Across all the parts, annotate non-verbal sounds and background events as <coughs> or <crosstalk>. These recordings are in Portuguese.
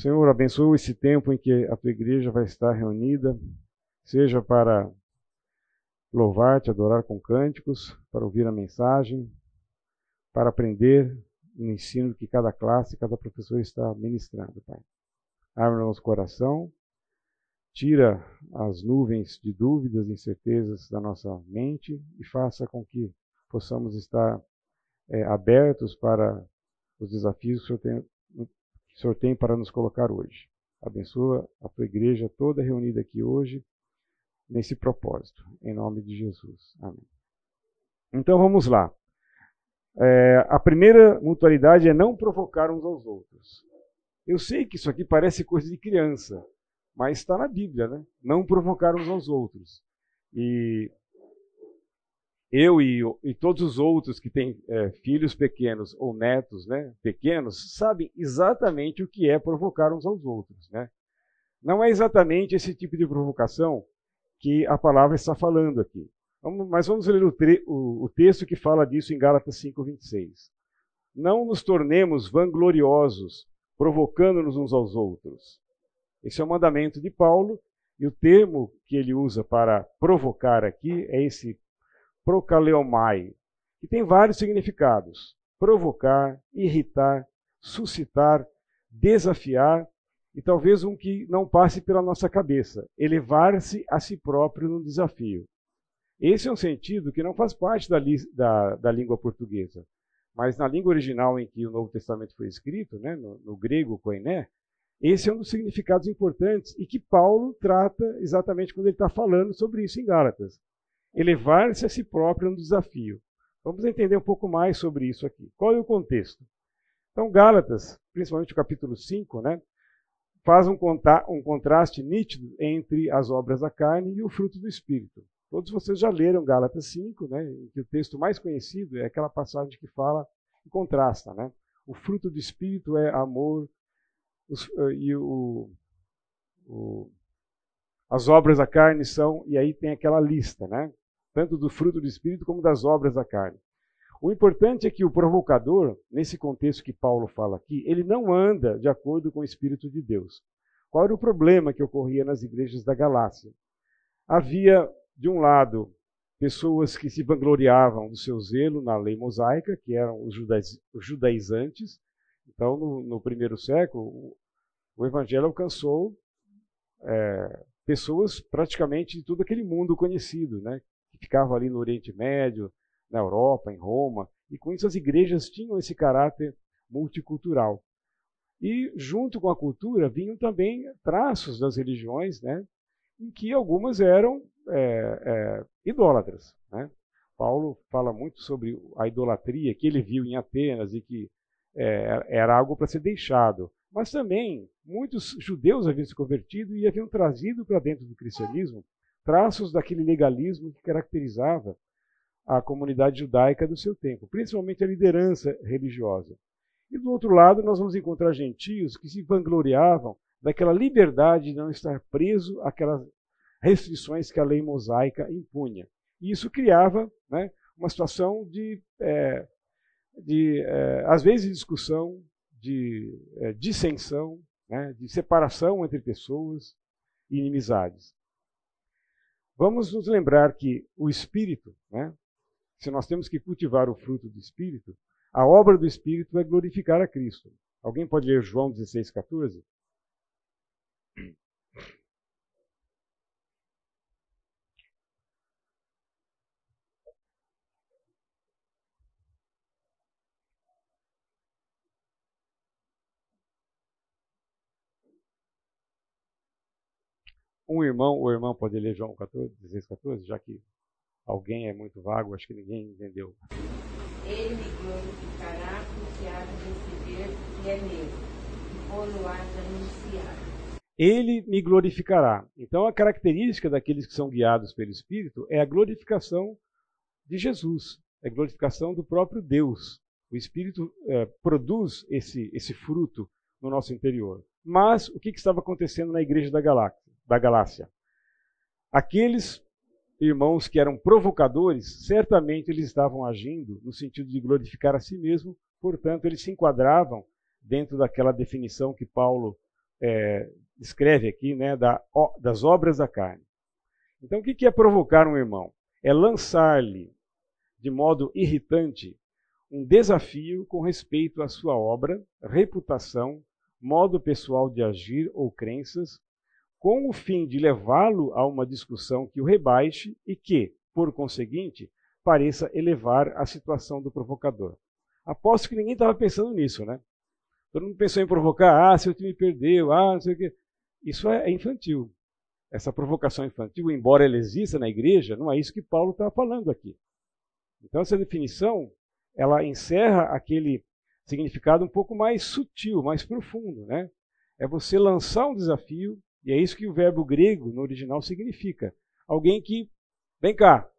Senhor, abençoa esse tempo em que a tua igreja vai estar reunida, seja para louvar-te, adorar com cânticos, para ouvir a mensagem, para aprender no ensino que cada classe, cada professor está ministrando, Pai. Abre nosso coração, tira as nuvens de dúvidas e incertezas da nossa mente e faça com que possamos estar é, abertos para os desafios que o, Senhor tem, que o Senhor tem para nos colocar hoje. Abençoa a tua igreja toda reunida aqui hoje nesse propósito, em nome de Jesus. Amém. Então vamos lá. É, a primeira mutualidade é não provocar uns aos outros. Eu sei que isso aqui parece coisa de criança, mas está na Bíblia, né? Não provocar uns aos outros. E eu e, e todos os outros que têm é, filhos pequenos ou netos né, pequenos sabem exatamente o que é provocar uns aos outros. Né? Não é exatamente esse tipo de provocação que a palavra está falando aqui. Vamos, mas vamos ler o, o, o, texto que fala disso em Gálatas 5,26. Não nos tornemos vangloriosos, provocando-nos uns aos outros. Esse é o mandamento de Paulo, e o termo que ele usa para provocar aqui é esse procaleomai, que tem vários significados: provocar, irritar, suscitar, desafiar e talvez um que não passe pela nossa cabeça, elevar-se a si próprio no desafio. Esse é um sentido que não faz parte da, da, da, língua portuguesa, mas na língua original em que o Novo Testamento foi escrito, né, no, no grego koiné, esse é um dos significados importantes e que Paulo trata exatamente quando ele está falando sobre isso em Gálatas. Elevar-se a si próprio no desafio. Vamos entender um pouco mais sobre isso aqui. Qual é o contexto? Então, Gálatas, principalmente o capítulo 5, né, faz um, um contraste nítido entre as obras da carne e o fruto do Espírito. Todos vocês já leram Gálatas 5, né, em que o texto mais conhecido é aquela passagem que fala e contrasta. Né? O fruto do Espírito é amor, os, eh, e o, o, as obras da carne são, e aí tem aquela lista, né? Tanto do fruto do Espírito como das obras da carne. O importante é que o provocador, nesse contexto que Paulo fala aqui, ele não anda de acordo com o Espírito de Deus. Qual era o problema que ocorria nas igrejas da Galácia? Havia, de um lado, pessoas que se vangloriavam do seu zelo na lei mosaica, que eram os, judaizantes. Então, no, no, primeiro século, o evangelho alcançou é, pessoas praticamente de todo aquele mundo conhecido, né? Ficava ali no Oriente Médio, na Europa, em Roma, e com isso as igrejas tinham esse caráter multicultural. E junto com a cultura vinham também traços das religiões, né, em que algumas eram é, é, idólatras. Né? Paulo fala muito sobre a idolatria que ele viu em Atenas e que é, era algo para ser deixado. Mas também muitos judeus haviam se convertido e haviam trazido para dentro do cristianismo traços daquele legalismo que caracterizava a comunidade judaica do seu tempo, principalmente a liderança religiosa. E do outro lado, nós vamos encontrar gentios que se vangloriavam daquela liberdade de não estar preso àquelas restrições que a lei mosaica impunha. E isso criava né, uma situação de, é, de é, às vezes, discussão, de é, dissensão, né, de separação entre pessoas e inimizades. Vamos nos lembrar que o Espírito, né, se nós temos que cultivar o fruto do Espírito, a obra do Espírito é glorificar a Cristo. Alguém pode ler João 16, 14? Um irmão ou irmã pode ler João 14, 16, 14, já que alguém é muito vago, acho que ninguém entendeu. Ele me glorificará porque há de receber que é meu, e por há de anunciar. Ele me glorificará. Então, a característica daqueles que são guiados pelo Espírito é a glorificação de Jesus, é a glorificação do próprio Deus. O Espírito é, produz esse, esse fruto no nosso interior. Mas o que, que estava acontecendo na igreja da, Galáxia, da Galácia? Aqueles irmãos que eram provocadores, certamente eles estavam agindo no sentido de glorificar a si mesmo, portanto, eles se enquadravam dentro daquela definição que Paulo é, descreve aqui né, da, das obras da carne. Então, o que é provocar um irmão? É lançar-lhe, de modo irritante, um desafio com respeito à sua obra, reputação, modo pessoal de agir ou crenças, com o fim de levá-lo a uma discussão que o rebaixe e que, por conseguinte, pareça elevar a situação do provocador. Aposto que ninguém estava pensando nisso, né? Todo mundo pensou em provocar, ah, seu time perdeu, ah, não sei o quê. Isso é infantil. Essa provocação infantil, embora ela exista na igreja, não é isso que Paulo está falando aqui. Então, essa definição, ela encerra aquele significado um pouco mais sutil, mais profundo, né? É você lançar um desafio, e é isso que o verbo grego no original significa. Alguém que, vem cá,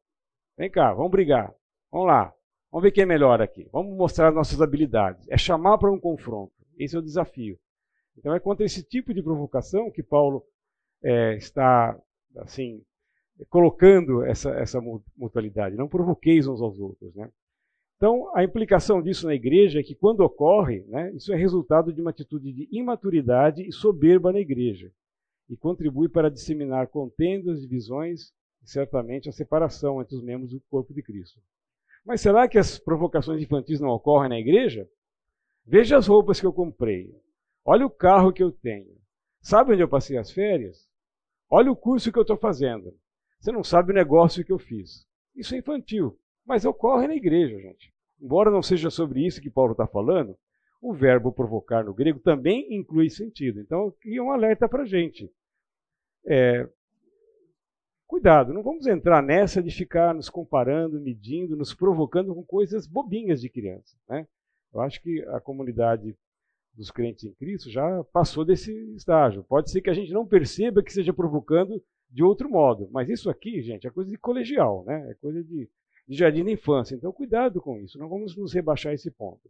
vem cá, vamos brigar, vamos lá, vamos ver quem é melhor aqui, vamos mostrar nossas habilidades. É chamar para um confronto, esse é o desafio. Então é contra esse tipo de provocação que Paulo é, está, assim, colocando essa, essa mutualidade. Não provoqueis uns aos outros, né? Então, a implicação disso na igreja é que, quando ocorre, né, isso é resultado de uma atitude de imaturidade e soberba na igreja, e contribui para disseminar contendas, divisões e, certamente, a separação entre os membros do corpo de Cristo. Mas será que as provocações infantis não ocorrem na igreja? Veja as roupas que eu comprei. Olha o carro que eu tenho. Sabe onde eu passei as férias? Olha o curso que eu estou fazendo. Você não sabe o negócio que eu fiz. Isso é infantil, mas ocorre na igreja, gente embora não seja sobre isso que Paulo está falando, o verbo provocar no grego também inclui sentido. Então, aqui é um alerta para a gente. É, cuidado, não vamos entrar nessa de ficar nos comparando, medindo, nos provocando com coisas bobinhas de criança. Né? Eu acho que a comunidade dos crentes em Cristo já passou desse estágio. Pode ser que a gente não perceba que seja provocando de outro modo, mas isso aqui, gente, é coisa de colegial, né? é coisa de de jardim da infância. Então, cuidado com isso, não vamos nos rebaixar esse ponto.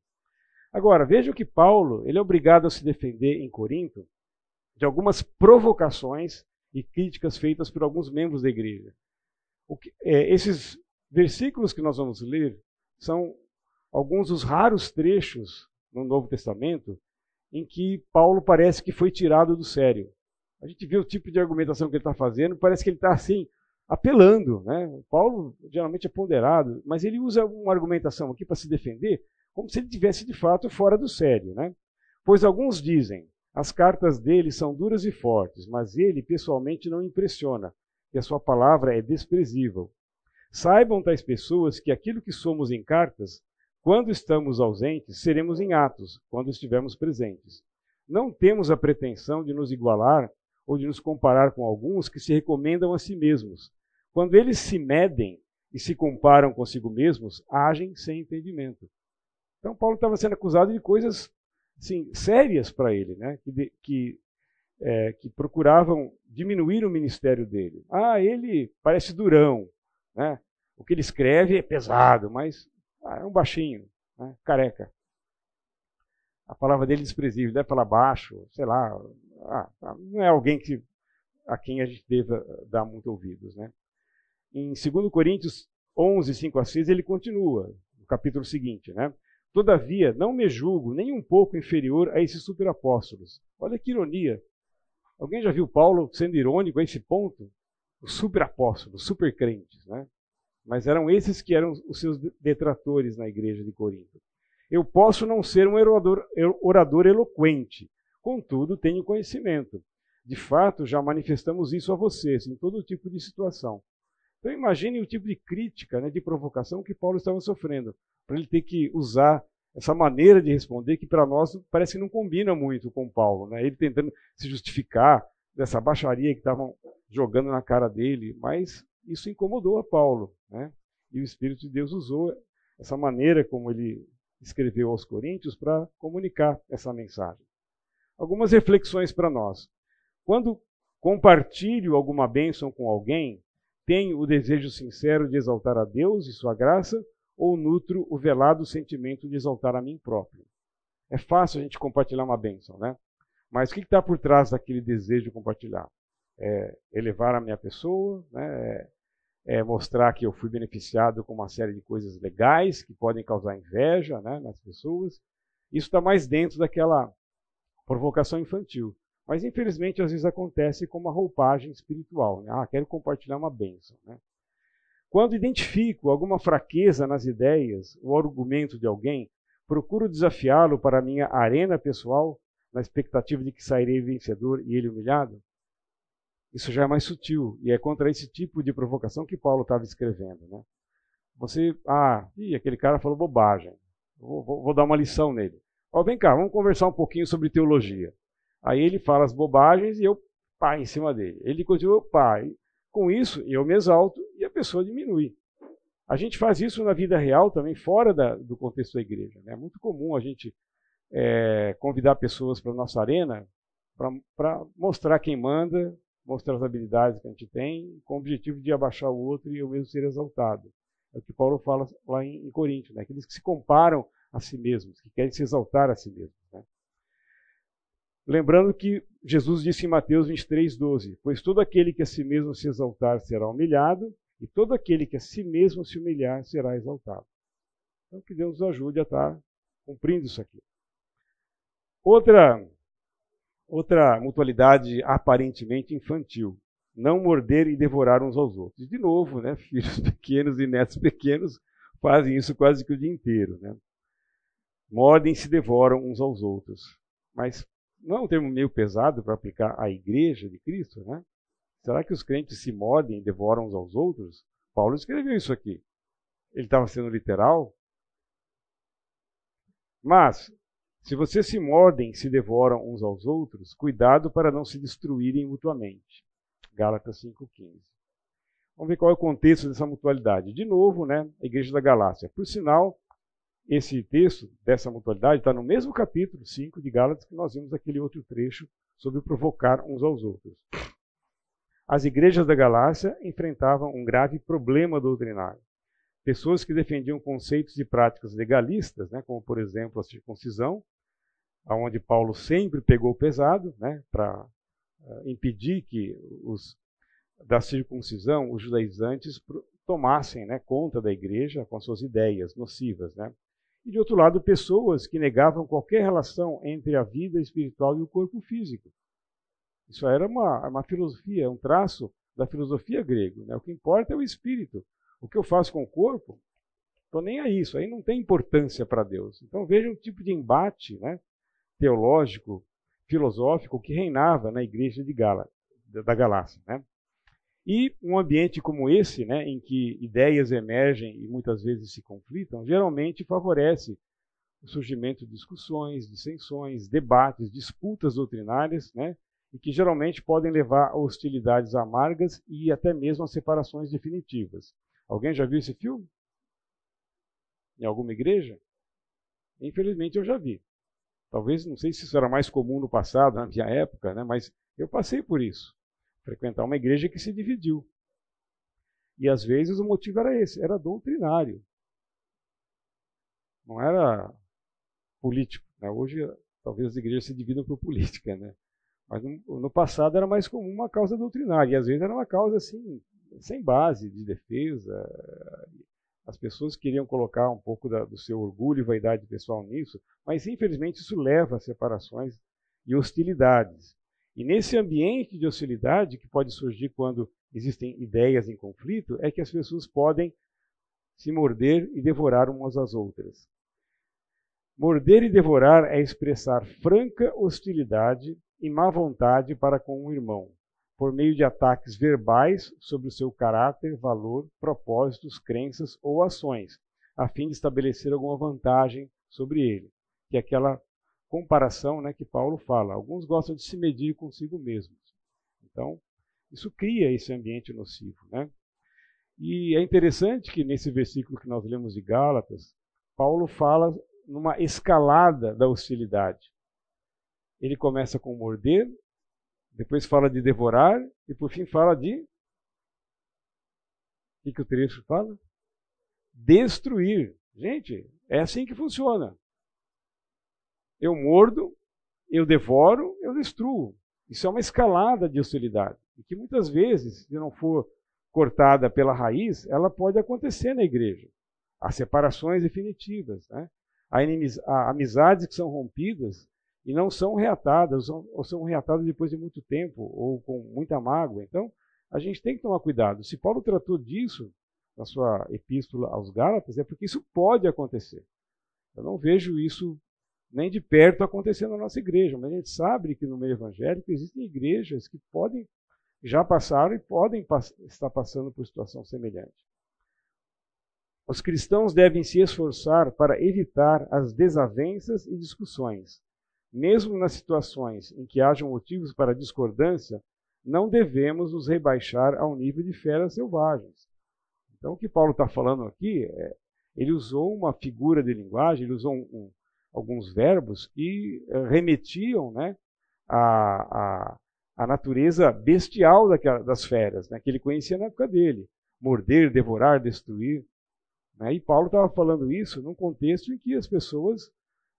Agora, veja que Paulo ele é obrigado a se defender em Corinto de algumas provocações e críticas feitas por alguns membros da igreja. Que, é, esses versículos que nós vamos ler são alguns dos raros trechos no Novo Testamento em que Paulo parece que foi tirado do sério. A gente vê o tipo de argumentação que ele está fazendo, parece que ele está assim, apelando. Né? Paulo geralmente é ponderado, mas ele usa uma argumentação aqui para se defender como se ele tivesse de fato fora do sério. Né? Pois alguns dizem, as cartas dele são duras e fortes, mas ele pessoalmente não impressiona, e a sua palavra é desprezível. Saibam tais pessoas que aquilo que somos em cartas, quando estamos ausentes, seremos em atos, quando estivermos presentes. Não temos a pretensão de nos igualar ou de nos comparar com alguns que se recomendam a si mesmos, quando eles se medem e se comparam consigo mesmos, agem sem entendimento. Então, Paulo estava sendo acusado de coisas assim, sérias para ele, né? que, que, é, que, procuravam diminuir o ministério dele. Ah, ele parece durão. Né? O que ele escreve é pesado, mas ah, é um baixinho, né? careca. A palavra dele é desprezível, deve falar baixo, sei lá. Ah, não é alguém que, a quem a gente deva dar muito ouvidos. Né? em 2 Coríntios 11, 5 a 6, ele continua, no capítulo seguinte, né? Todavia, não me julgo nem um pouco inferior a esses superapóstolos. Olha que ironia. Alguém já viu Paulo sendo irônico a esse ponto? Os superapóstolos, supercrentes, né? Mas eram esses que eram os seus detratores na igreja de Corinto. Eu posso não ser um orador, orador eloquente, contudo tenho conhecimento. De fato, já manifestamos isso a vocês em todo tipo de situação. Então imagine o tipo de crítica, né, de provocação que Paulo estava sofrendo, para ele ter que usar essa maneira de responder que para nós parece que não combina muito com Paulo, né? Ele tentando se justificar dessa baixaria que estavam jogando na cara dele, mas isso incomodou a Paulo, né? E o Espírito de Deus usou essa maneira como ele escreveu aos Coríntios para comunicar essa mensagem. Algumas reflexões para nós. Quando compartilho alguma bênção com alguém, tenho o desejo sincero de exaltar a Deus e sua graça ou nutro o velado sentimento de exaltar a mim próprio? É fácil a gente compartilhar uma bênção, né? Mas o que está por trás daquele desejo de compartilhar? É elevar a minha pessoa, né? é, é mostrar que eu fui beneficiado com uma série de coisas legais que podem causar inveja né, nas pessoas. Isso está mais dentro daquela provocação infantil. Mas infelizmente às vezes acontece com uma roupagem espiritual. Né? Ah, quero compartilhar uma bênção. Né? Quando identifico alguma fraqueza nas ideias ou argumento de alguém, procuro desafiá-lo para a minha arena pessoal, na expectativa de que sairei vencedor e ele humilhado? Isso já é mais sutil e é contra esse tipo de provocação que Paulo estava escrevendo. Né? Você, ah, ih, aquele cara falou bobagem. Vou, vou, vou dar uma lição nele. Ó, vem cá, vamos conversar um pouquinho sobre teologia. Aí ele fala as bobagens e eu pá em cima dele. Ele continua pá. Com isso, eu me exalto e a pessoa diminui. A gente faz isso na vida real também, fora da, do contexto da igreja. Né? É muito comum a gente é, convidar pessoas para a nossa arena para mostrar quem manda, mostrar as habilidades que a gente tem, com o objetivo de abaixar o outro e eu mesmo ser exaltado. É o que Paulo fala lá em, em Coríntios, né? aqueles que se comparam a si mesmos, que querem se exaltar a si mesmos. Lembrando que Jesus disse em Mateus 23, 12: Pois todo aquele que a si mesmo se exaltar será humilhado, e todo aquele que a si mesmo se humilhar será exaltado. Então, que Deus nos ajude a estar cumprindo isso aqui. Outra, outra mutualidade aparentemente infantil. Não morder e devorar uns aos outros. De novo, né, <laughs> filhos pequenos e netos pequenos fazem isso quase que o dia inteiro. Né? Mordem e se devoram uns aos outros. Mas não é um termo meio pesado para aplicar à igreja de Cristo, né? Será que os crentes se mordem e devoram uns aos outros? Paulo escreveu isso aqui. Ele estava sendo literal? Mas, se vocês se mordem e se devoram uns aos outros, cuidado para não se destruírem mutuamente. Gálatas 5,15. Vamos ver qual é o contexto dessa mutualidade. De novo, né, a igreja da Galácia. Por sinal, esse texto dessa mutualidade está no mesmo capítulo 5 de Gálatas que nós vimos aquele outro trecho sobre provocar uns aos outros. As igrejas da Galácia enfrentavam um grave problema doutrinário. Pessoas que defendiam conceitos e práticas legalistas, né, como por exemplo a circuncisão, aonde Paulo sempre pegou pesado, né, para uh, impedir que os da circuncisão, os judaizantes tomassem né, conta da igreja com suas ideias nocivas. Né? E, de outro lado, pessoas que negavam qualquer relação entre a vida espiritual e o corpo físico. Isso era uma, uma filosofia, um traço da filosofia grega. Né? O que importa é o espírito. O que eu faço com o corpo, estou nem a isso. Aí não tem importância para Deus. Então veja um tipo de embate né, teológico, filosófico que reinava na igreja de Gala, da Galácia. Né? E um ambiente como esse, né, em que ideias emergem e muitas vezes se conflitam, geralmente favorece o surgimento de discussões, dissensões, debates, disputas doutrinárias, né, e que geralmente podem levar a hostilidades amargas e até mesmo a separações definitivas. Alguém já viu esse filme? Em alguma igreja? Infelizmente eu já vi. Talvez, não sei se isso era mais comum no passado, na minha época, né, mas eu passei por isso frequentar uma igreja que se dividiu. E às vezes o motivo era esse, era doutrinário. Não era político. Né? Hoje talvez as igrejas se dividam por política, né? Mas no, passado era mais comum uma causa doutrinária, e às vezes era uma causa assim, sem base de defesa. As pessoas queriam colocar um pouco da, do seu orgulho e vaidade pessoal nisso, mas infelizmente isso leva a separações e hostilidades. E nesse ambiente de hostilidade que pode surgir quando existem ideias em conflito, é que as pessoas podem se morder e devorar umas às outras. Morder e devorar é expressar franca hostilidade e má vontade para com um irmão, por meio de ataques verbais sobre o seu caráter, valor, propósitos, crenças ou ações, a fim de estabelecer alguma vantagem sobre ele, que aquela comparação né, que Paulo fala. Alguns gostam de se medir consigo mesmos. Então, isso cria esse ambiente nocivo. Né? E é interessante que nesse versículo que nós lemos de Gálatas, Paulo fala numa escalada da hostilidade. Ele começa com morder, depois fala de devorar e por fim fala de. O que, que o trecho fala? Destruir. Gente, é assim que funciona. Eu mordo, eu devoro, eu destruo. Isso é uma escalada de hostilidade. E que muitas vezes, se não for cortada pela raiz, ela pode acontecer na igreja. Há separações definitivas. Né? Há, há amizades que são rompidas e não são reatadas, ou são reatadas depois de muito tempo, ou com muita mágoa. Então, a gente tem que tomar cuidado. Se Paulo tratou disso na sua epístola aos Gálatas, é porque isso pode acontecer. Eu não vejo isso nem de perto acontecendo na nossa igreja, mas a gente sabe que no meio evangélico existem igrejas que podem, já passaram e podem estar passando por situação semelhante. Os cristãos devem se esforçar para evitar as desavenças e discussões. Mesmo nas situações em que hajam motivos para discordância, não devemos nos rebaixar ao nível de feras selvagens. Então, o que Paulo está falando aqui é, ele usou uma figura de linguagem, ele usou um, um, alguns verbos que uh, remetiam né, à, à, à, natureza bestial daquela, das feras, né, que ele conhecia na época dele. Morder, devorar, destruir. Né? E Paulo estava falando isso num contexto em que as pessoas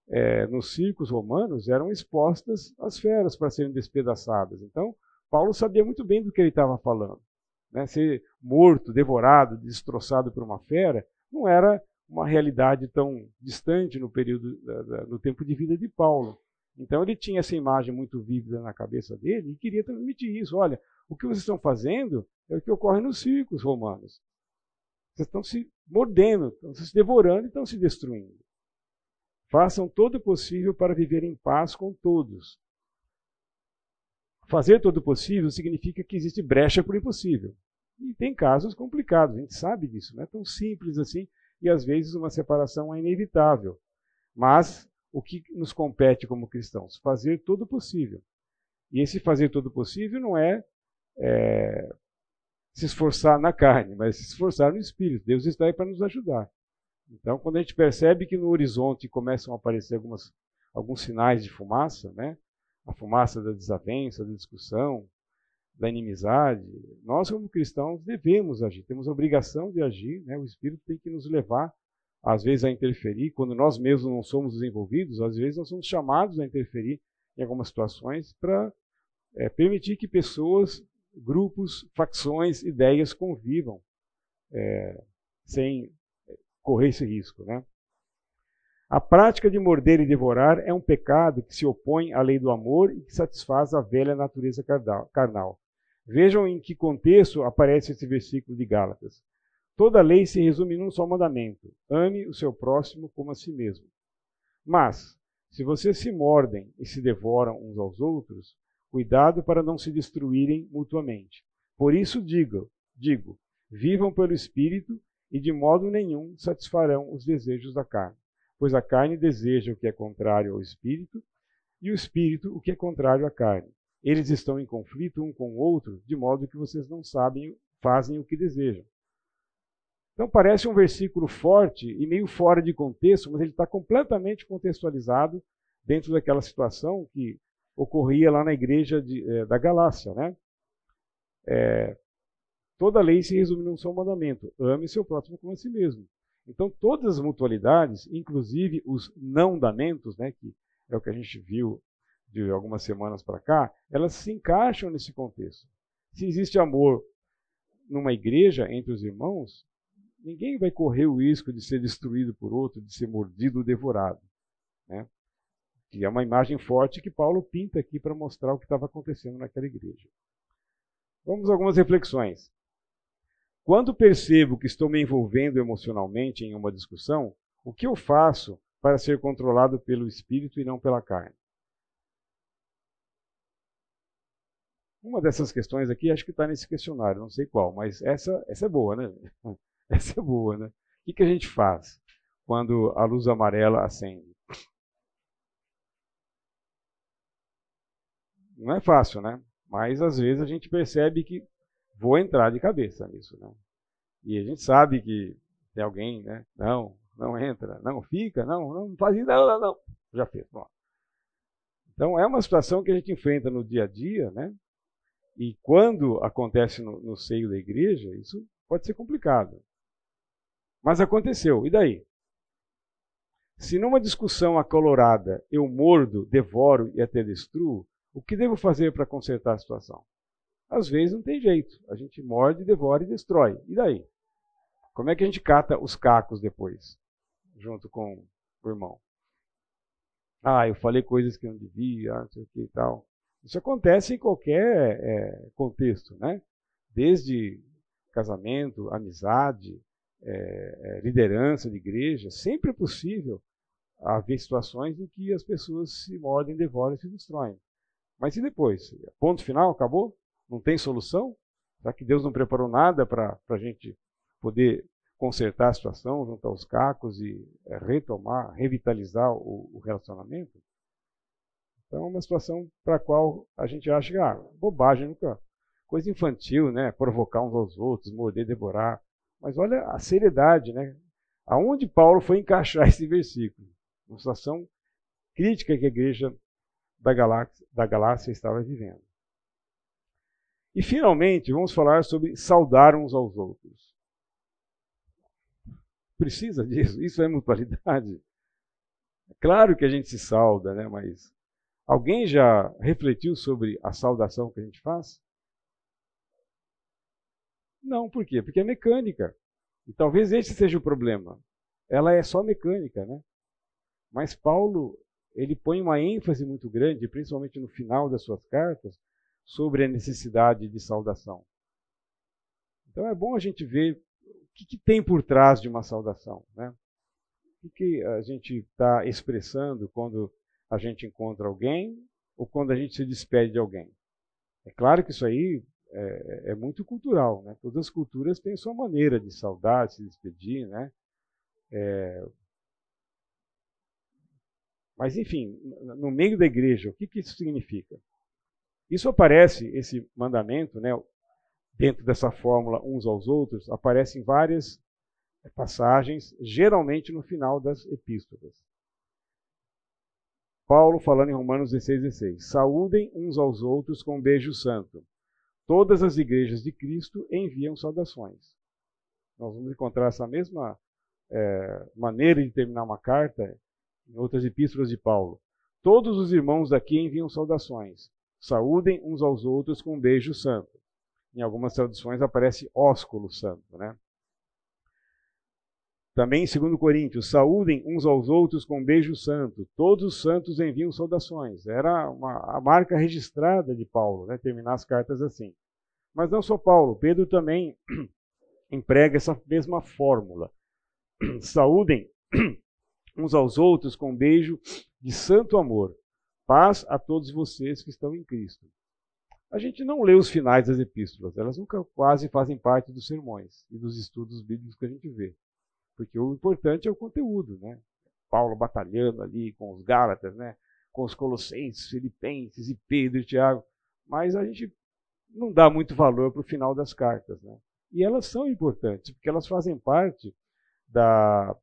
é, nos circos romanos eram expostas às feras para serem despedaçadas. Então, Paulo sabia muito bem do que ele estava falando. Né? Ser morto, devorado, destroçado por uma fera não era uma realidade tão distante no período no tempo de vida de Paulo. Então ele tinha essa imagem muito vívida na cabeça dele e queria transmitir isso. Olha, o que vocês estão fazendo é o que ocorre nos circos romanos. Vocês estão se mordendo, estão se devorando e estão se destruindo. Façam todo o possível para viver em paz com todos. Fazer todo o possível significa que existe brecha para o impossível. E tem casos complicados, a gente sabe disso, não é tão simples assim, e às vezes uma separação é inevitável. Mas o que nos compete como cristãos? Fazer todo possível. E esse fazer todo possível não é, é se esforçar na carne, mas se esforçar no espírito. Deus está aí para nos ajudar. Então, quando a gente percebe que no horizonte começam a aparecer algumas, alguns sinais de fumaça, né? a fumaça da desavença, da discussão, da inimizade, nós, como cristãos, devemos agir, temos a obrigação de agir, né? o Espírito tem que nos levar, às vezes, a interferir, quando nós mesmos não somos desenvolvidos, às vezes nós somos chamados a interferir em algumas situações para é, permitir que pessoas, grupos, facções, ideias convivam é, sem correr esse risco. Né? A prática de morder e devorar é um pecado que se opõe à lei do amor e que satisfaz a velha natureza carnal. Vejam em que contexto aparece esse versículo de Gálatas. Toda lei se resume num só mandamento: ame o seu próximo como a si mesmo. Mas, se vocês se mordem e se devoram uns aos outros, cuidado para não se destruírem mutuamente. Por isso digo, digo, vivam pelo espírito e de modo nenhum satisfarão os desejos da carne pois a carne deseja o que é contrário ao espírito, e o espírito o que é contrário à carne. Eles estão em conflito um com o outro, de modo que vocês não sabem, fazem o que desejam. Então parece um versículo forte e meio fora de contexto, mas ele está completamente contextualizado dentro daquela situação que ocorria lá na igreja de, é, da Galácia. Né? É, toda lei se resume num só mandamento: ame seu próximo como a si mesmo. Então, todas as mutualidades, inclusive os não-damentos, né, que é o que a gente viu de algumas semanas para cá, elas se encaixam nesse contexto. Se existe amor numa igreja entre os irmãos, ninguém vai correr o risco de ser destruído por outro, de ser mordido ou devorado. Né? Que é uma imagem forte que Paulo pinta aqui para mostrar o que estava acontecendo naquela igreja. Vamos a algumas reflexões. Quando percebo que estou me envolvendo emocionalmente em uma discussão, o que eu faço para ser controlado pelo espírito e não pela carne? Uma dessas questões aqui acho que está nesse questionário, não sei qual, mas essa, essa é boa, né? <laughs> Essa é boa, né? O que, que a gente faz quando a luz amarela acende? Não é fácil, né? Mas às vezes a gente percebe que vou entrar de cabeça nisso. Né? E a gente sabe que tem alguém, né? Não, não entra, não fica, não, não faz isso, não, não, não. Já fez. Bom. Então é uma situação que a gente enfrenta no dia a dia, né? E quando acontece no, no seio da igreja, isso pode ser complicado. Mas aconteceu, e daí? Se numa discussão acalorada eu mordo, devoro e até destruo, o que devo fazer para consertar a situação? Às vezes não tem jeito. A gente morde, devora e destrói. E daí? Como é que a gente cata os cacos depois? Junto com o irmão. Ah, eu falei coisas que não devia, não sei o que e tal. Isso acontece em qualquer é, contexto, né? Desde casamento, amizade, é, liderança de igreja, sempre é possível haver situações em que as pessoas se mordem, devoram e se destroem. Mas e depois? Ponto final? Acabou? Não tem solução? Será que Deus não preparou nada para a gente poder consertar a situação, juntar os cacos e é, retomar, revitalizar o, o relacionamento? Então, é uma situação para a qual a gente acha que, ah, bobagem, nunca. Coisa infantil, né? Provocar uns aos outros, morder, devorar. Mas olha a seriedade, né? Aonde Paulo foi encaixar <laughs> esse versículo? Uma situação crítica que a igreja da Galáxia, da Galácia estava vivendo. E, finalmente, vamos falar sobre saudar uns aos outros. Precisa disso? Isso é mutualidade? É claro que a gente se sauda, né? mas Alguém já refletiu sobre a saudação que a gente faz? Não, por quê? Porque é mecânica. E talvez esse seja o problema. Ela é só mecânica, né? Mas Paulo, ele põe uma ênfase muito grande, principalmente no final das suas cartas, sobre a necessidade de saudação. Então é bom a gente ver o que, que tem por trás de uma saudação, né? O que, que a gente está expressando quando a gente encontra alguém ou quando a gente se despede de alguém. É claro que isso aí é, é muito cultural, né? Todas as culturas têm sua maneira de saudar, de se despedir, né? É... Mas, enfim, no meio da igreja, o que, que isso significa? Isso aparece, esse mandamento, né, dentro dessa fórmula uns aos outros, aparece em várias passagens, geralmente no final das epístolas. Paulo falando em Romanos 16, 16. Saúdem uns aos outros com um beijo santo. Todas as igrejas de Cristo enviam saudações. Nós vamos encontrar essa mesma é, maneira de terminar uma carta em outras epístolas de Paulo. Todos os irmãos daqui enviam saudações. Saúdem uns aos outros com um beijo santo. Em algumas traduções aparece ósculo santo, né? Também, segundo Coríntios, saúdem uns aos outros com um beijo santo. Todos os santos enviam saudações. Era uma, a marca registrada de Paulo, né, terminar as cartas assim. Mas não só Paulo, Pedro também <clears throat> emprega essa mesma fórmula. <clears throat> Saúdem <clears throat> uns aos outros com um beijo de santo amor. Paz a todos vocês que estão em Cristo. A gente não lê os finais das epístolas, elas nunca quase fazem parte dos sermões e dos estudos bíblicos que a gente vê. Porque o importante é o conteúdo, né? Paulo batalhando ali com os Gálatas, né? Com os Colossenses, Filipenses e Pedro e Tiago. Mas a gente não dá muito valor para o final das cartas, né? E elas são importantes, porque elas fazem parte da,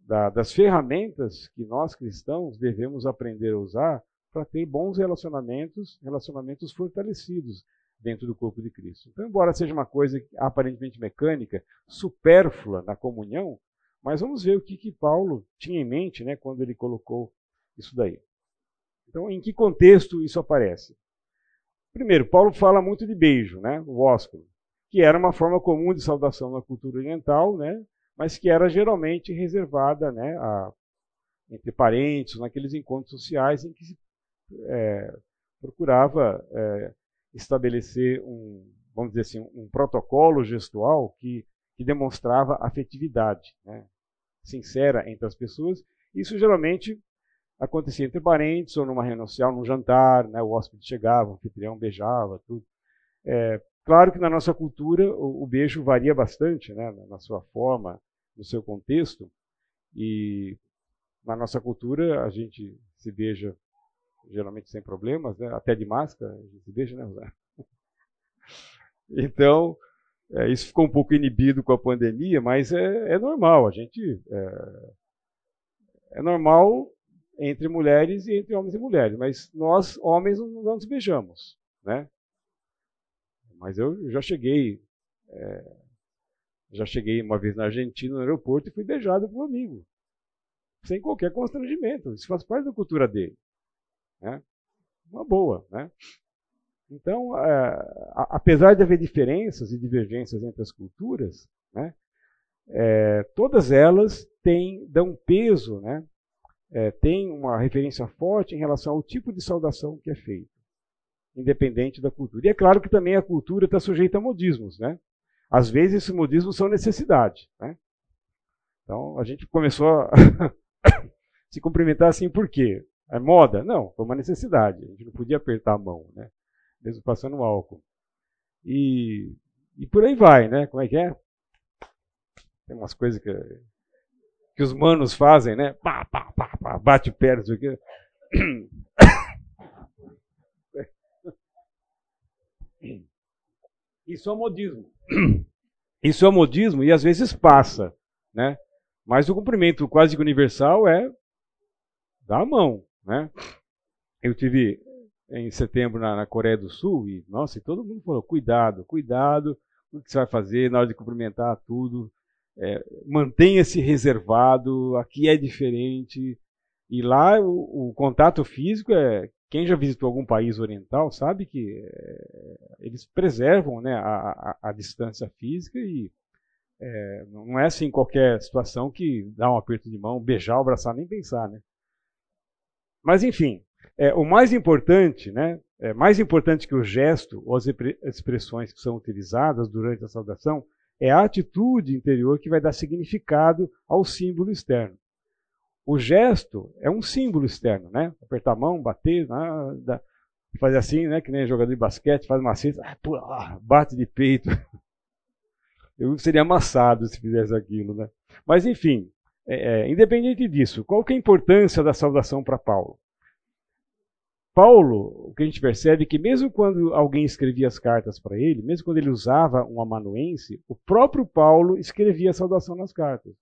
da, das ferramentas que nós cristãos devemos aprender a usar para ter bons relacionamentos, relacionamentos fortalecidos dentro do corpo de Cristo. Então, embora seja uma coisa aparentemente mecânica, supérflua na comunhão, mas vamos ver o que, que Paulo tinha em mente né, quando ele colocou isso daí. Então, em que contexto isso aparece? Primeiro, Paulo fala muito de beijo, né, o ósculo, que era uma forma comum de saudação na cultura oriental, né, mas que era geralmente reservada né, a, entre parentes, naqueles encontros sociais em que se é, procurava é, estabelecer um, vamos dizer assim, um protocolo gestual que, que demonstrava afetividade. Né sincera entre as pessoas. Isso geralmente acontecia entre parentes ou numa reunião social, num jantar, né? o hóspede chegava, o anfitrião beijava, tudo. É, claro que na nossa cultura o, o, beijo varia bastante, né? na sua forma, no seu contexto, e na nossa cultura a gente se beija geralmente sem problemas, né? até de máscara, a gente se beija, né? <laughs> Então, é, isso ficou um pouco inibido com a pandemia, mas é, é normal. A gente é, é, normal entre mulheres e entre homens e mulheres, mas nós homens não, não nos beijamos, né? Mas eu já cheguei, é, já cheguei uma vez na Argentina no aeroporto e fui beijado por um amigo, sem qualquer constrangimento. Isso faz parte da cultura dele, né? Uma boa, né? Então, é, apesar de haver diferenças e divergências entre as culturas, né, é, todas elas têm, dão peso né, é, tem uma referência forte em relação ao tipo de saudação que é feito, independente da cultura. E é claro que também a cultura está sujeita a modismos. Né? Às vezes, esses modismos são necessidade. Né? Então, a gente começou a <coughs> se cumprimentar assim por quê? É moda? Não, foi uma necessidade. A gente não podia apertar a mão, né? Mesmo passando álcool. E, e por aí vai, né? Como é que é? Tem umas coisas que, que os manos fazem, né? Pá, pá, pá, pá, bate o pé, aqui. <coughs> Isso é modismo. <coughs> Isso é modismo e às vezes passa, né? Mas o cumprimento quase universal é dar a mão, né? Eu tive em setembro na, na, Coreia do Sul e nossa, e todo mundo falou cuidado, cuidado, o que você vai fazer na hora de cumprimentar tudo, é, mantenha-se reservado, aqui é diferente. E lá o, o, contato físico é. Quem já visitou algum país oriental sabe que é, eles preservam né, a, a, a distância física e é, não é assim qualquer situação que dá um aperto de mão, beijar, abraçar, nem pensar. Né? Mas enfim, é, o mais importante, né, é, mais importante que o gesto ou as expressões que são utilizadas durante a saudação é a atitude interior que vai dar significado ao símbolo externo. O gesto é um símbolo externo, né? Apertar a mão, bater, né? fazer assim, né? Que nem jogador de basquete, faz uma cesta, ah, bate de peito. <laughs> Eu seria amassado se fizesse aquilo, né? Mas enfim, é, é, independente disso, qual que é a importância da saudação para Paulo? Paulo, o que a gente percebe é que mesmo quando alguém escrevia as cartas para ele, mesmo quando ele usava um amanuense, o próprio Paulo escrevia a saudação nas cartas.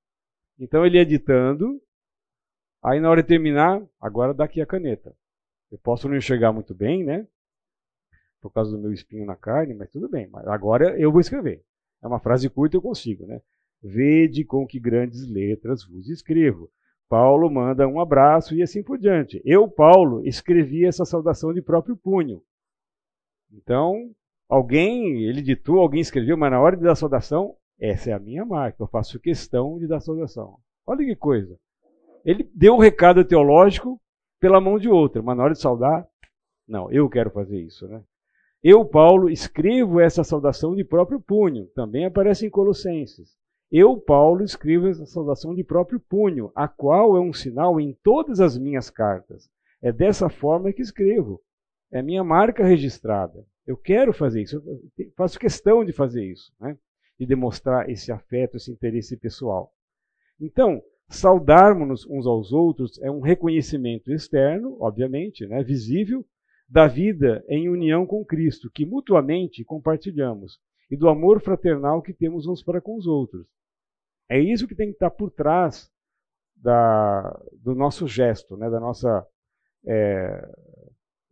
Então ele ia ditando, aí na hora de terminar, agora dá aqui a caneta. Eu posso não enxergar muito bem, né? Por causa do meu espinho na carne, mas tudo bem. Mas agora eu vou escrever. É uma frase curta, eu consigo, né? Vede com que grandes letras vos escrevo. Paulo manda um abraço e assim por diante. Eu, Paulo, escrevi essa saudação de próprio punho. Então, alguém, ele ditou, alguém escreveu, mas na hora de dar saudação, essa é a minha marca, eu faço questão de dar saudação. Olha que coisa. Ele deu o recado teológico pela mão de outra, mas na hora de saudar, não, eu quero fazer isso, né? Eu, Paulo, escrevo essa saudação de próprio punho, também aparece em Colossenses. Eu, Paulo, escrevo essa saudação de próprio punho, a qual é um sinal em todas as minhas cartas. É dessa forma que escrevo. É minha marca registrada. Eu quero fazer isso, eu faço questão de fazer isso, né? de demonstrar esse afeto, esse interesse pessoal. Então, saudarmos uns aos outros é um reconhecimento externo, obviamente, né? visível, da vida em união com Cristo, que mutuamente compartilhamos, e do amor fraternal que temos uns para com os outros. É isso que tem que estar por trás da, do nosso gesto, né, da nossa, é,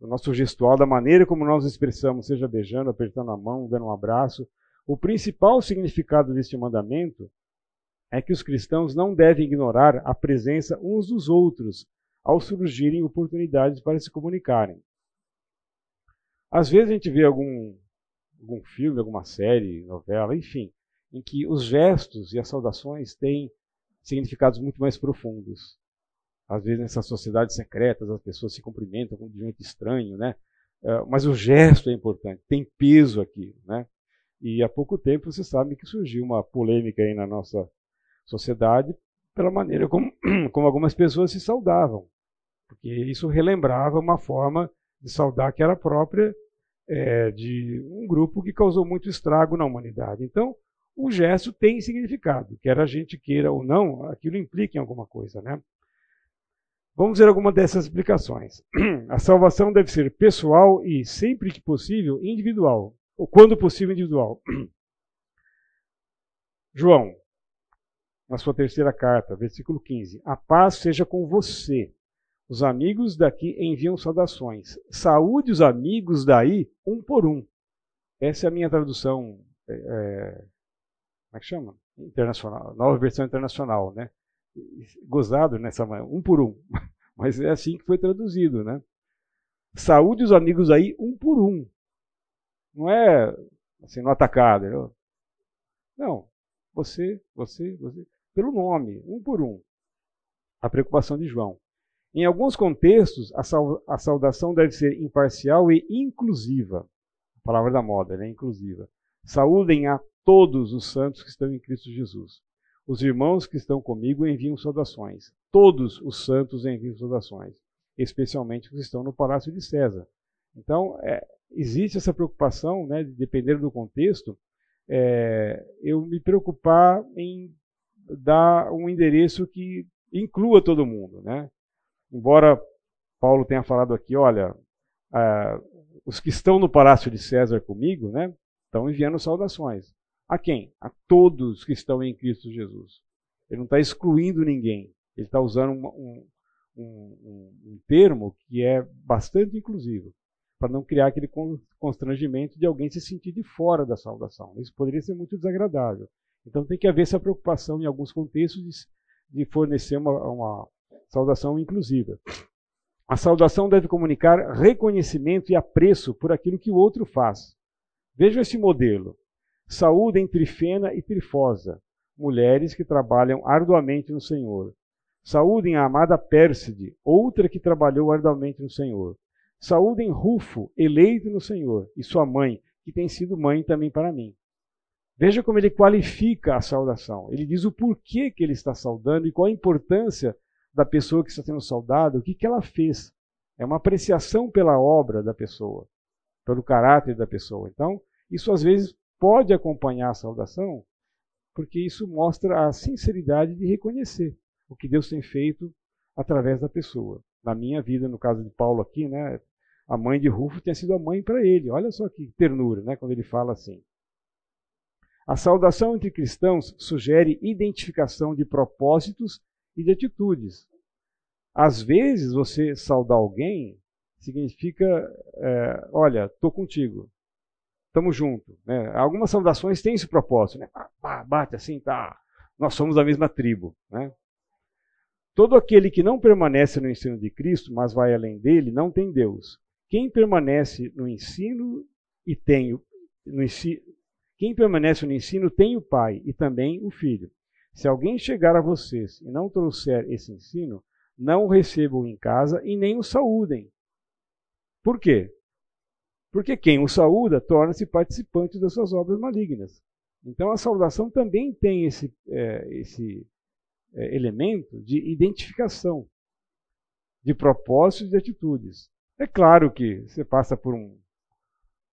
do nosso gestual, da maneira como nós expressamos, seja beijando, apertando a mão, dando um abraço. O principal significado deste mandamento é que os cristãos não devem ignorar a presença uns dos outros ao surgirem oportunidades para se comunicarem. Às vezes a gente vê algum, algum filme, alguma série, novela, enfim, em que os gestos e as saudações têm significados muito mais profundos. Às vezes, nessas sociedades secretas, as pessoas se cumprimentam com um jeito estranho, né? É, mas o gesto é importante, tem peso aqui, né? E há pouco tempo você sabe que surgiu uma polêmica aí na nossa sociedade pela maneira como, <clears throat> como algumas pessoas se saudavam, porque isso relembrava uma forma de saudar que era própria é, de um grupo que causou muito estrago na humanidade. Então, o gesto tem significado, quer a gente queira ou não, aquilo implica em alguma coisa, né? Vamos ver alguma dessas explicações. <clears throat> A salvação deve ser pessoal e, sempre que possível, individual, ou quando possível, individual. <clears throat> João, na sua terceira carta, versículo 15: A paz seja com você. Os amigos daqui enviam saudações. Saúde os amigos daí, um por um. Essa é a minha tradução é, como é que chama? Internacional, nova versão internacional, né? Gozado nessa manhã, um por um. <laughs> Mas é assim que foi traduzido, né? Saúde os amigos aí, um por um. Não é assim, no atacado. Não, não. você, você, você, pelo nome, um por um. A preocupação de João. Em alguns contextos, a saudação deve ser imparcial e inclusiva. A palavra da moda, né? Inclusiva. Saúdem a todos os santos que estão em Cristo Jesus. Os irmãos que estão comigo enviam saudações. Todos os santos enviam saudações, especialmente os que estão no palácio de César. Então, é, existe essa preocupação, né, de depender do contexto, é, eu me preocupar em dar um endereço que inclua todo mundo, né? Embora Paulo tenha falado aqui, olha, ah, os que estão no palácio de César comigo, né, estão enviando saudações. A quem? A todos que estão em Cristo Jesus. Ele não está excluindo ninguém. Ele está usando um, um, um, um termo que é bastante inclusivo para não criar aquele constrangimento de alguém se sentir de fora da saudação. Isso poderia ser muito desagradável. Então tem que haver essa preocupação em alguns contextos de, de fornecer uma, uma saudação inclusiva. A saudação deve comunicar reconhecimento e apreço por aquilo que o outro faz. Veja esse modelo. Saúde em Trifena e Trifosa, mulheres que trabalham arduamente no Senhor. Saúdem a amada Pérside, outra que trabalhou arduamente no Senhor. Saúdem Rufo, eleito no Senhor, e sua mãe, que tem sido mãe também para mim. Veja como ele qualifica a saudação. Ele diz o porquê que ele está saudando e qual a importância da pessoa que está sendo saudada, o que, que ela fez. É uma apreciação pela obra da pessoa, pelo caráter da pessoa. Então, isso às vezes pode acompanhar a saudação, porque isso mostra a sinceridade de reconhecer o que Deus tem feito através da pessoa. Na minha vida, no caso de Paulo aqui, né, a mãe de Rufo tinha sido a mãe para ele. Olha só que ternura, né, quando ele fala assim. A saudação entre cristãos sugere identificação de propósitos e de atitudes. Às vezes, você saudar alguém significa, é, olha, estou contigo, estamos juntos. Né? Algumas saudações têm esse propósito, né? bate assim, tá, nós somos da mesma tribo. Né? Todo aquele que não permanece no ensino de Cristo, mas vai além dele, não tem Deus. Quem permanece no ensino e tem o, no ensino, quem permanece no ensino tem o Pai e também o Filho. Se alguém chegar a vocês e não trouxer esse ensino, não o recebam em casa e nem o saúdem. Por quê? Porque quem o saúda torna-se participante das suas obras malignas. Então a saudação também tem esse, é, esse é, elemento de identificação, de propósitos e de atitudes. É claro que você passa por um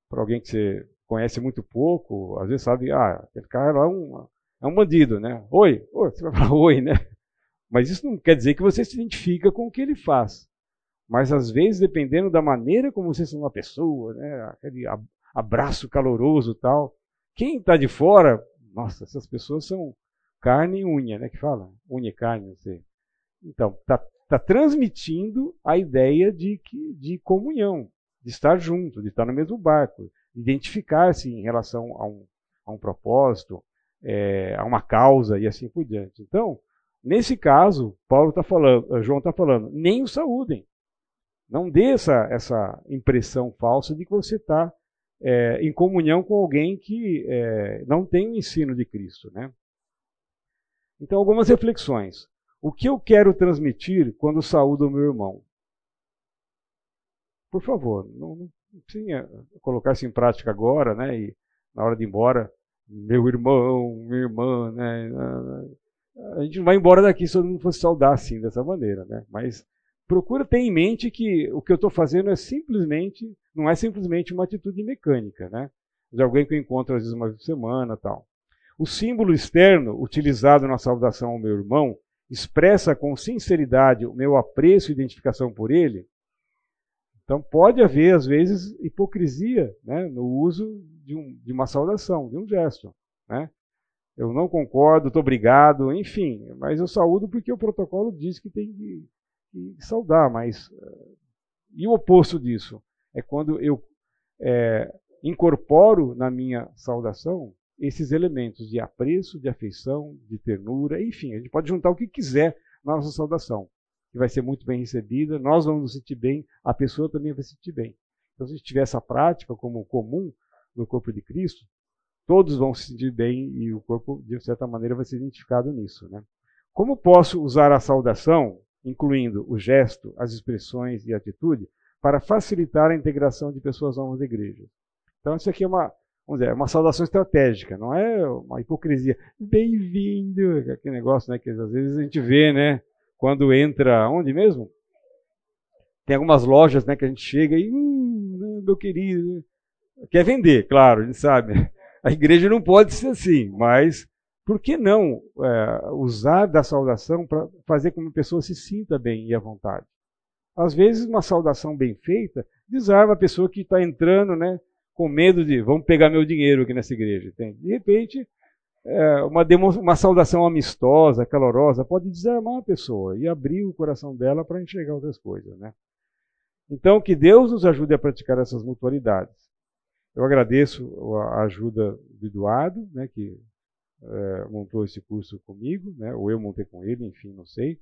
por alguém que você conhece muito pouco, às vezes sabe, ah, aquele cara é um, é um bandido, né? Oi, oi, você vai falar <laughs> oi, né? Mas isso não quer dizer que você se identifica com o que ele faz. Mas às vezes, dependendo da maneira como você é uma pessoa, né? aquele abraço caloroso tal, quem está de fora, nossa, essas pessoas são carne e unha, né? Que fala? Unha e carne, não sei. Então, está está transmitindo a ideia de, que, de comunhão, de estar junto, de estar no mesmo barco, identificar-se em relação a um, a um propósito, é, a uma causa e assim por diante. Então, nesse caso, Paulo está falando, João está falando, nem o saúdem. Não dê essa, essa impressão falsa de que você está é, em comunhão com alguém que é, não tem o ensino de Cristo. Né? Então, algumas reflexões. O que eu quero transmitir quando saúdo o meu irmão? Por favor, não, não precisa colocar isso em prática agora, né? E na hora de ir embora, meu irmão, minha irmã, né? A gente não vai embora daqui se todo mundo fosse saudar assim, dessa maneira, né? Mas procura ter em mente que o que eu estou fazendo é simplesmente, não é simplesmente uma atitude mecânica, né? De alguém que eu encontro às vezes uma vez por semana tal. O símbolo externo utilizado na saudação ao meu irmão expressa com sinceridade o meu apreço e identificação por ele, então pode haver, às vezes, hipocrisia né, no uso de, um, de, uma saudação, de um gesto. Né? Eu não concordo, estou obrigado, enfim, mas eu saúdo porque o protocolo diz que tem que, que saudar, mas. E o oposto disso? É quando eu é, incorporo na minha saudação esses elementos de apreço, de afeição, de ternura, enfim, a gente pode juntar o que quiser na nossa saudação, que vai ser muito bem recebida, nós vamos nos sentir bem, a pessoa também vai se sentir bem. Então, se a gente tiver essa prática como comum no corpo de Cristo, todos vão se sentir bem e o corpo, de certa maneira, vai ser identificado nisso. Né? Como posso usar a saudação incluindo o gesto, as expressões e a atitude, para facilitar a integração de pessoas novas na igreja. Então, isso aqui é uma, vamos dizer, é uma saudação estratégica, não é uma hipocrisia. Bem-vindo, aquele negócio né, que às vezes a gente vê, né? Quando entra, onde mesmo? Tem algumas lojas né, que a gente chega e, uh, meu querido, quer vender, claro, a gente sabe. A igreja não pode ser assim, mas por que não é, usar da saudação para fazer com que a pessoa se sinta bem e à vontade? Às vezes, uma saudação bem feita desarma a pessoa que está entrando né, com medo de vamos pegar meu dinheiro aqui nessa igreja. Entende? De repente, é, uma, uma saudação amistosa, calorosa, pode desarmar a pessoa e abrir o coração dela para enxergar outras coisas. Né? Então, que Deus nos ajude a praticar essas mutualidades. Eu agradeço a ajuda do Eduardo, né, que é, montou esse curso comigo, né, ou eu montei com ele, enfim, não sei.